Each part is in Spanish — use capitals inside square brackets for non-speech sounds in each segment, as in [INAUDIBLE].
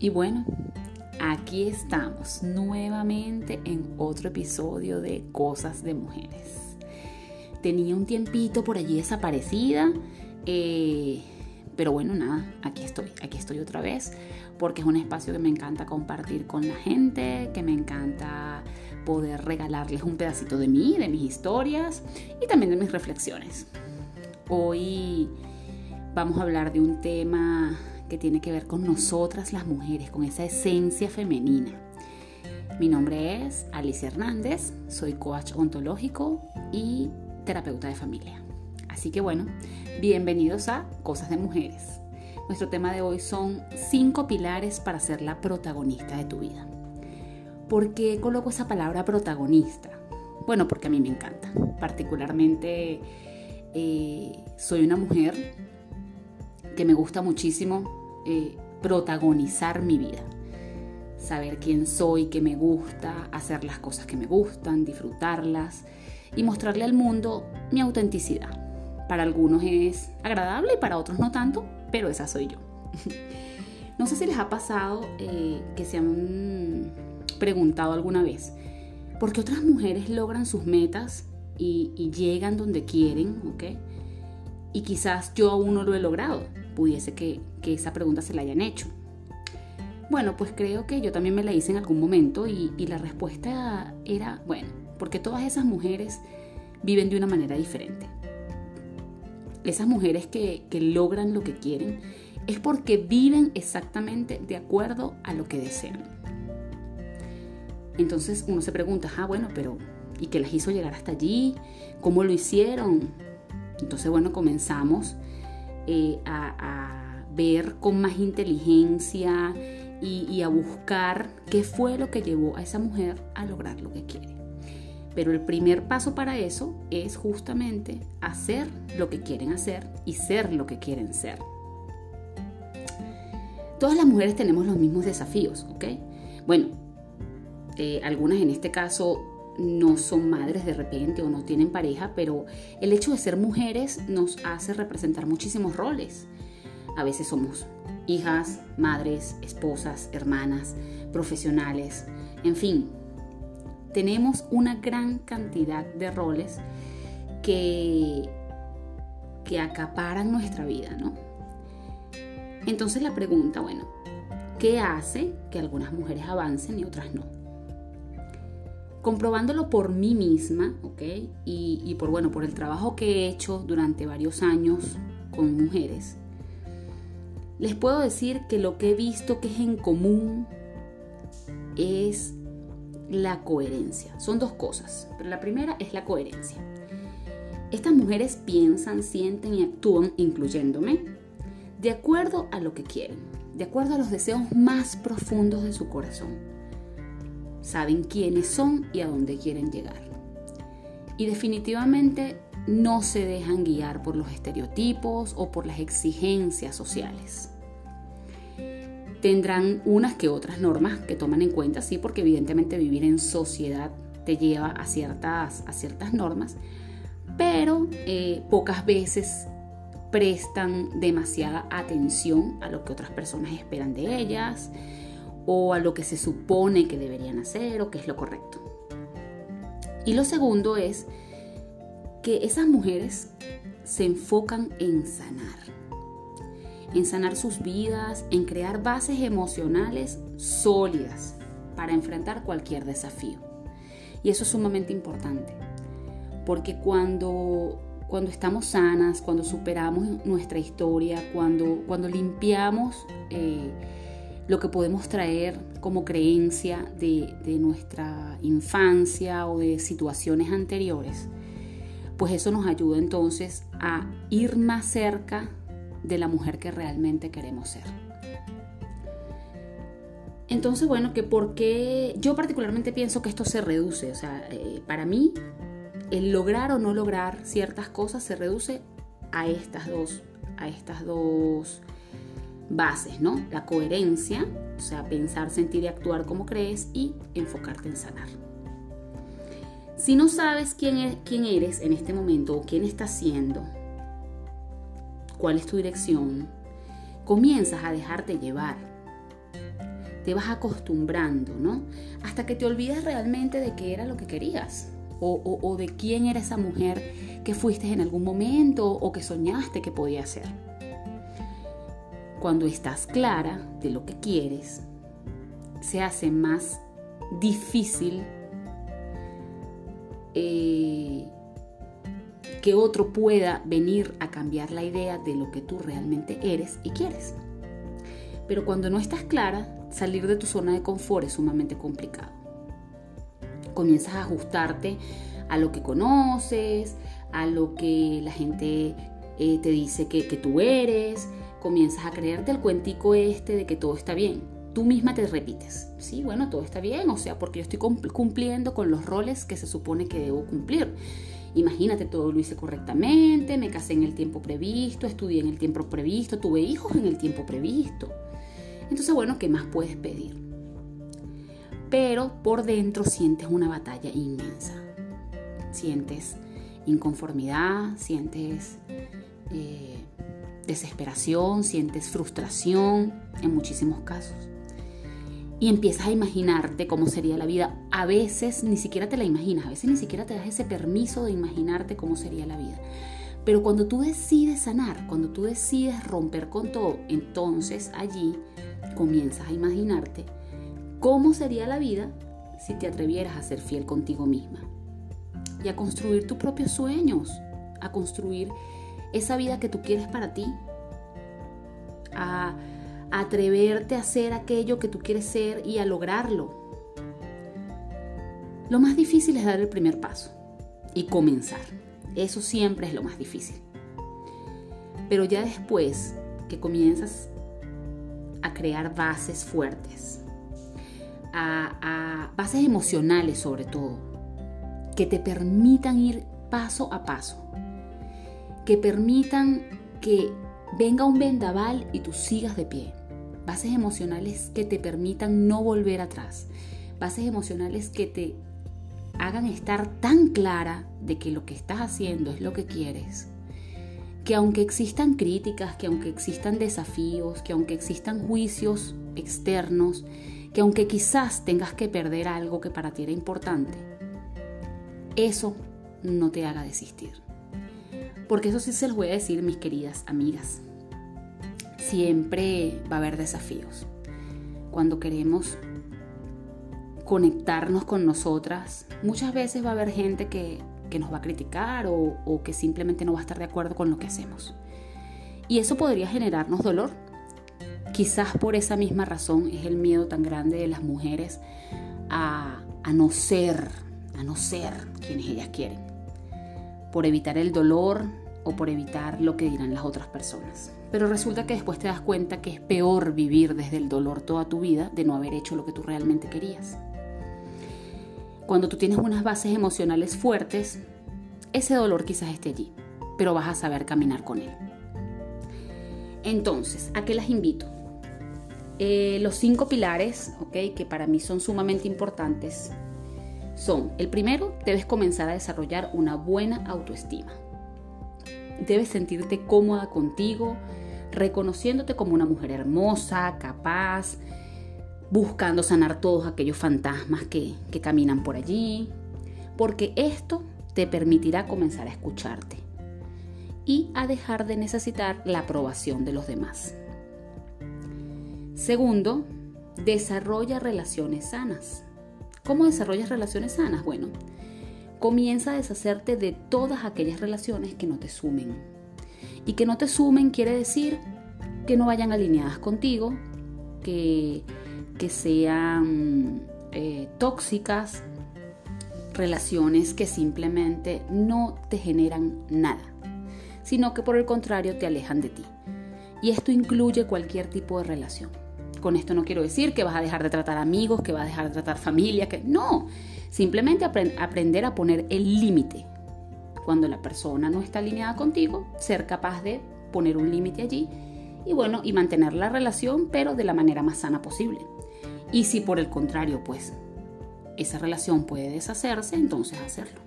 Y bueno, aquí estamos nuevamente en otro episodio de Cosas de Mujeres. Tenía un tiempito por allí desaparecida, eh, pero bueno, nada, aquí estoy, aquí estoy otra vez, porque es un espacio que me encanta compartir con la gente, que me encanta poder regalarles un pedacito de mí, de mis historias y también de mis reflexiones. Hoy vamos a hablar de un tema que tiene que ver con nosotras las mujeres, con esa esencia femenina. Mi nombre es Alicia Hernández, soy coach ontológico y terapeuta de familia. Así que bueno, bienvenidos a Cosas de Mujeres. Nuestro tema de hoy son cinco pilares para ser la protagonista de tu vida. ¿Por qué coloco esa palabra protagonista? Bueno, porque a mí me encanta. Particularmente eh, soy una mujer que me gusta muchísimo eh, protagonizar mi vida. Saber quién soy, qué me gusta, hacer las cosas que me gustan, disfrutarlas y mostrarle al mundo mi autenticidad. Para algunos es agradable y para otros no tanto, pero esa soy yo. [LAUGHS] no sé si les ha pasado eh, que se han preguntado alguna vez, ¿por qué otras mujeres logran sus metas y, llegan donde quieren? ¿ok? Y quizás yo aún no lo he logrado pudiese que, esa pregunta se la hayan hecho. Bueno, pues creo que yo también me la hice en algún momento y, la respuesta era, bueno, porque todas esas mujeres viven de una manera diferente. Esas mujeres que, que logran lo que quieren es porque viven exactamente de acuerdo a lo que desean. Entonces uno se pregunta, ah, bueno, pero ¿y qué las hizo llegar hasta allí? ¿Cómo lo hicieron? Entonces, bueno, comenzamos eh, a, ver con más inteligencia y, a buscar qué fue lo que llevó a esa mujer a lograr lo que quiere. Pero el primer paso para eso es justamente hacer lo que quieren hacer y ser lo que quieren ser. Todas las mujeres tenemos los mismos desafíos, ¿ok? Bueno, eh, algunas en este caso no son madres de repente o no tienen pareja, pero el hecho de ser mujeres nos hace representar muchísimos roles. A veces somos hijas, madres, esposas, hermanas, profesionales, en fin, tenemos una gran cantidad de roles que, que acaparan nuestra vida, ¿no? Entonces la pregunta, bueno, ¿qué hace que algunas mujeres avancen y otras no? Comprobándolo por mí misma, ¿ok? Y, por, bueno, por el trabajo que he hecho durante varios años con mujeres, les puedo decir que lo que he visto que es en común es la coherencia. Son dos cosas, pero la primera es la coherencia. Estas mujeres piensan, sienten y actúan, incluyéndome, de acuerdo a lo que quieren, de acuerdo a los deseos más profundos de su corazón saben quiénes son y a dónde quieren llegar. Y definitivamente no se dejan guiar por los estereotipos o por las exigencias sociales. Tendrán unas que otras normas que toman en cuenta, sí, porque evidentemente vivir en sociedad te lleva a ciertas, a ciertas normas, pero eh, pocas veces prestan demasiada atención a lo que otras personas esperan de ellas, o a lo que se supone que deberían hacer o que es lo correcto. Y lo segundo es que esas mujeres se enfocan en sanar, en sanar sus vidas, en crear bases emocionales sólidas para enfrentar cualquier desafío. Y eso es sumamente importante, porque cuando, cuando estamos sanas, cuando superamos nuestra historia, cuando, cuando limpiamos eh, lo que podemos traer como creencia de, nuestra infancia o de situaciones anteriores, pues eso nos ayuda entonces a ir más cerca de la mujer que realmente queremos ser. Entonces, bueno, que por qué yo particularmente pienso que esto se reduce, o sea, eh, para mí el lograr o no lograr ciertas cosas se reduce a estas dos, a estas dos bases, ¿no? La coherencia, o sea, pensar, sentir y actuar como crees y enfocarte en sanar. Si no sabes quién, es, quién eres en este momento o quién estás siendo, cuál es tu dirección, comienzas a dejarte llevar. te vas acostumbrando, ¿no? Hasta que te olvidas realmente de qué era lo que querías o, o de quién era esa mujer que fuiste en algún momento o que soñaste que podía ser. Cuando estás clara de lo que quieres, se hace más difícil eh, que otro pueda venir a cambiar la idea de lo que tú realmente eres y quieres. Pero cuando no estás clara, salir de tu zona de confort es sumamente complicado. Comienzas a ajustarte a lo que conoces, a lo que la gente eh, te dice que, que tú eres, comienzas a creerte el cuentico este de que todo está bien. Tú misma te repites, sí, bueno, todo está bien, o sea, porque yo estoy cumpliendo con los roles que se supone que debo cumplir. Imagínate, todo lo hice correctamente, me casé en el tiempo previsto, estudié en el tiempo previsto, tuve hijos en el tiempo previsto. Entonces, bueno, ¿qué más puedes pedir? Pero por dentro sientes una batalla inmensa. Sientes inconformidad, sientes eh, desesperación, sientes frustración en muchísimos casos. Y empiezas a imaginarte cómo sería la vida. A veces ni siquiera te la imaginas, a veces ni siquiera te das ese permiso de imaginarte cómo sería la vida. Pero cuando tú decides sanar, cuando tú decides romper con todo, entonces allí comienzas a imaginarte cómo sería la vida si te atrevieras a ser fiel contigo misma y a construir tus propios sueños, a construir esa vida que tú quieres para ti, a, atreverte a hacer aquello que tú quieres ser y a lograrlo. Lo más difícil es dar el primer paso y comenzar. Eso siempre es lo más difícil. Pero ya después que comienzas a crear bases fuertes, a bases emocionales sobre todo, que te permitan ir paso a paso, que permitan que venga un vendaval y tú sigas de pie. Bases emocionales que te permitan no volver atrás. Bases emocionales que te hagan estar tan clara de que lo que estás haciendo es lo que quieres. Que aunque existan críticas, que aunque existan desafíos, que aunque existan juicios externos, que aunque quizás tengas que perder algo que para ti era importante, eso no te haga desistir. Porque eso sí se los voy a decir, mis queridas amigas. Siempre va a haber desafíos. Cuando queremos conectarnos con nosotras, muchas veces va a haber gente que, nos va a criticar o, o que simplemente no va a estar de acuerdo con lo que hacemos. Y eso podría generarnos dolor. Quizás por esa misma razón es el miedo tan grande de las mujeres a, a no ser, a no ser quienes ellas quieren por evitar el dolor o por evitar lo que dirán las otras personas. Pero resulta que después te das cuenta que es peor vivir desde el dolor toda tu vida de no haber hecho lo que tú realmente querías. Cuando tú tienes unas bases emocionales fuertes, ese dolor quizás esté allí, pero vas a saber caminar con él. Entonces, ¿a qué las invito? Eh, los cinco pilares, ¿ok? Que para mí son sumamente importantes son, el primero, debes comenzar a desarrollar una buena autoestima. Debes sentirte cómoda contigo, reconociéndote como una mujer hermosa, capaz, buscando sanar todos aquellos fantasmas que, que caminan por allí, porque esto te permitirá comenzar a escucharte y a dejar de necesitar la aprobación de los demás. Segundo, desarrolla relaciones sanas. ¿Cómo desarrollas relaciones sanas? Bueno, comienza a deshacerte de todas aquellas relaciones que no te sumen. Y que no te sumen quiere decir que no vayan alineadas contigo, que, que sean eh, tóxicas, relaciones que simplemente no te generan nada, sino que por el contrario te alejan de ti. Y esto incluye cualquier tipo de relación. Con esto no quiero decir que vas a dejar de tratar amigos, que vas a dejar de tratar familia, que no. Simplemente aprender a poner el límite. Cuando la persona no está alineada contigo, ser capaz de poner un límite allí y bueno, y mantener la relación, pero de la manera más sana posible. Y si por el contrario, pues esa relación puede deshacerse, entonces hacerlo.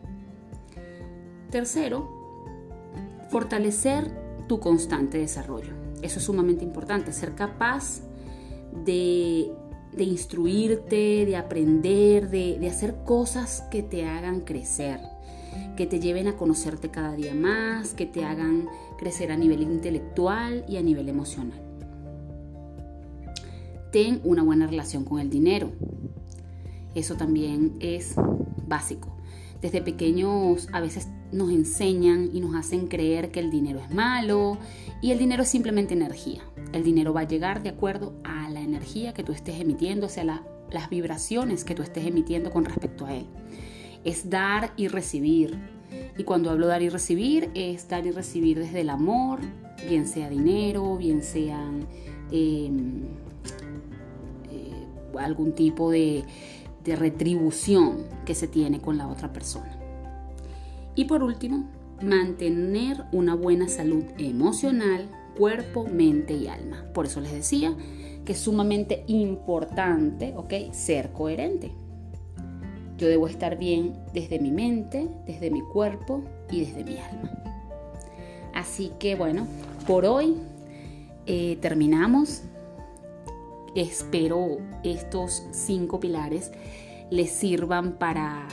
Tercero, fortalecer tu constante desarrollo. Eso es sumamente importante, ser capaz de de instruirte, de aprender, de, de hacer cosas que te hagan crecer, que te lleven a conocerte cada día más, que te hagan crecer a nivel intelectual y a nivel emocional. Ten una buena relación con el dinero. Eso también es básico. Desde pequeños a veces nos enseñan y nos hacen creer que el dinero es malo y el dinero es simplemente energía. El dinero va a llegar de acuerdo a la energía que tú estés emitiendo, o sea, las vibraciones que tú estés emitiendo con respecto a él. Es dar y recibir. Y cuando hablo dar y recibir, es dar y recibir desde el amor, bien sea dinero, bien sean em, eh, algún tipo de retribución que se tiene con la otra persona. Y por último, mantener una buena salud emocional, cuerpo, mente y alma. Por eso les decía que es sumamente importante, ¿ok? Ser coherente. Yo debo estar bien desde mi mente, desde mi cuerpo y desde mi alma. Así que bueno, por hoy eh, terminamos. Espero estos cinco pilares les sirvan para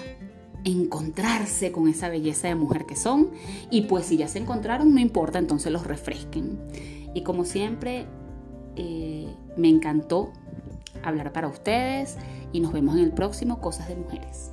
encontrarse con esa belleza de mujer que son y pues si ya se encontraron no importa entonces los refresquen y como siempre eh, me encantó hablar para ustedes y nos vemos en el próximo Cosas de Mujeres.